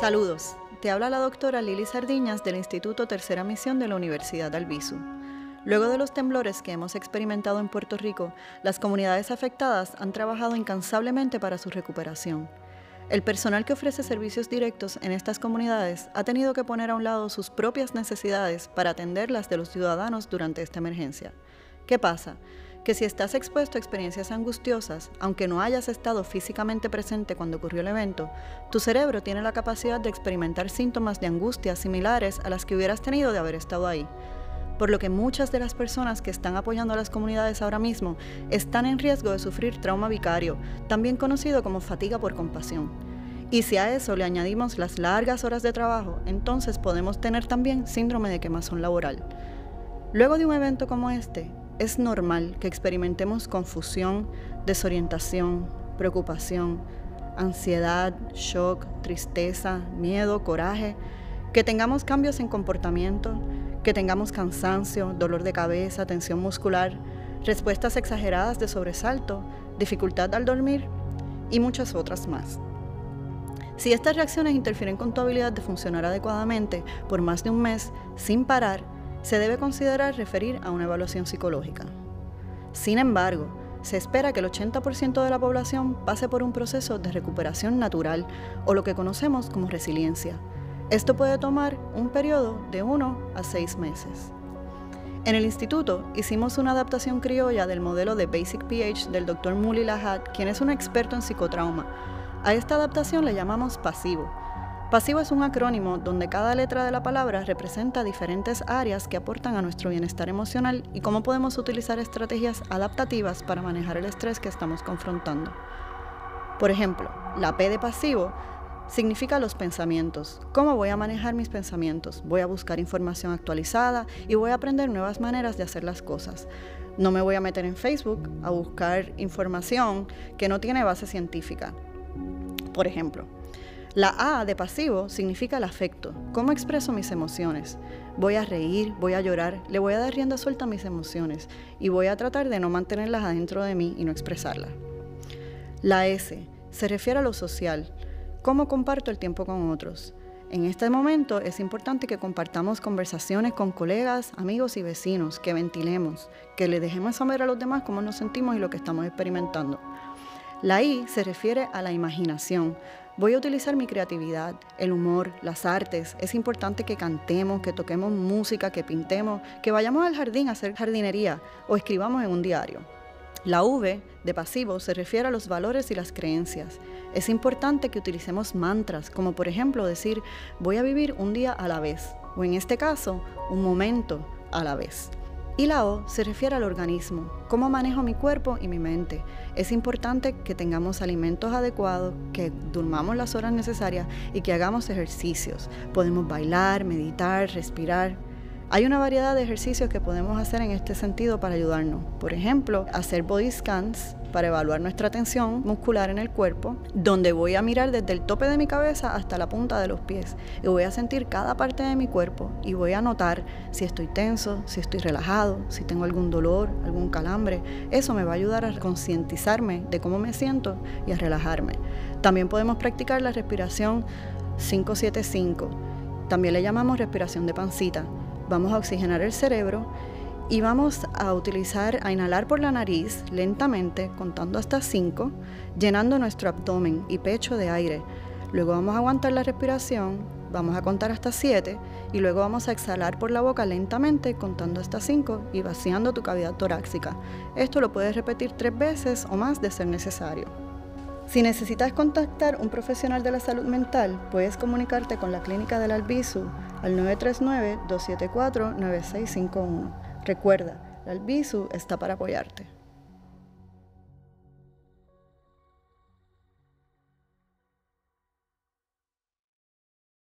Saludos, te habla la doctora Lili Sardiñas del Instituto Tercera Misión de la Universidad de Albizu. Luego de los temblores que hemos experimentado en Puerto Rico, las comunidades afectadas han trabajado incansablemente para su recuperación. El personal que ofrece servicios directos en estas comunidades ha tenido que poner a un lado sus propias necesidades para atender las de los ciudadanos durante esta emergencia. ¿Qué pasa? que si estás expuesto a experiencias angustiosas, aunque no hayas estado físicamente presente cuando ocurrió el evento, tu cerebro tiene la capacidad de experimentar síntomas de angustia similares a las que hubieras tenido de haber estado ahí. Por lo que muchas de las personas que están apoyando a las comunidades ahora mismo están en riesgo de sufrir trauma vicario, también conocido como fatiga por compasión. Y si a eso le añadimos las largas horas de trabajo, entonces podemos tener también síndrome de quemazón laboral. Luego de un evento como este, es normal que experimentemos confusión, desorientación, preocupación, ansiedad, shock, tristeza, miedo, coraje, que tengamos cambios en comportamiento, que tengamos cansancio, dolor de cabeza, tensión muscular, respuestas exageradas de sobresalto, dificultad al dormir y muchas otras más. Si estas reacciones interfieren con tu habilidad de funcionar adecuadamente por más de un mes sin parar, se debe considerar referir a una evaluación psicológica. Sin embargo, se espera que el 80% de la población pase por un proceso de recuperación natural o lo que conocemos como resiliencia. Esto puede tomar un periodo de 1 a 6 meses. En el instituto hicimos una adaptación criolla del modelo de Basic PH del Dr. Muli Lahat, quien es un experto en psicotrauma. A esta adaptación le llamamos pasivo Pasivo es un acrónimo donde cada letra de la palabra representa diferentes áreas que aportan a nuestro bienestar emocional y cómo podemos utilizar estrategias adaptativas para manejar el estrés que estamos confrontando. Por ejemplo, la P de pasivo significa los pensamientos. ¿Cómo voy a manejar mis pensamientos? Voy a buscar información actualizada y voy a aprender nuevas maneras de hacer las cosas. No me voy a meter en Facebook a buscar información que no tiene base científica. Por ejemplo, la A de pasivo significa el afecto. ¿Cómo expreso mis emociones? Voy a reír, voy a llorar, le voy a dar rienda suelta a mis emociones y voy a tratar de no mantenerlas adentro de mí y no expresarlas. La S se refiere a lo social. ¿Cómo comparto el tiempo con otros? En este momento es importante que compartamos conversaciones con colegas, amigos y vecinos, que ventilemos, que le dejemos saber a los demás cómo nos sentimos y lo que estamos experimentando. La I se refiere a la imaginación. Voy a utilizar mi creatividad, el humor, las artes. Es importante que cantemos, que toquemos música, que pintemos, que vayamos al jardín a hacer jardinería o escribamos en un diario. La V de pasivo se refiere a los valores y las creencias. Es importante que utilicemos mantras, como por ejemplo decir voy a vivir un día a la vez, o en este caso, un momento a la vez. Y la O se refiere al organismo, cómo manejo mi cuerpo y mi mente. Es importante que tengamos alimentos adecuados, que durmamos las horas necesarias y que hagamos ejercicios. Podemos bailar, meditar, respirar. Hay una variedad de ejercicios que podemos hacer en este sentido para ayudarnos. Por ejemplo, hacer body scans para evaluar nuestra tensión muscular en el cuerpo, donde voy a mirar desde el tope de mi cabeza hasta la punta de los pies y voy a sentir cada parte de mi cuerpo y voy a notar si estoy tenso, si estoy relajado, si tengo algún dolor, algún calambre. Eso me va a ayudar a concientizarme de cómo me siento y a relajarme. También podemos practicar la respiración 575. También le llamamos respiración de pancita. Vamos a oxigenar el cerebro y vamos a utilizar, a inhalar por la nariz lentamente, contando hasta 5, llenando nuestro abdomen y pecho de aire. Luego vamos a aguantar la respiración, vamos a contar hasta 7 y luego vamos a exhalar por la boca lentamente, contando hasta 5 y vaciando tu cavidad torácica. Esto lo puedes repetir tres veces o más de ser necesario. Si necesitas contactar un profesional de la salud mental, puedes comunicarte con la clínica del Albizu al 939-274-9651. Recuerda, la Albizu está para apoyarte.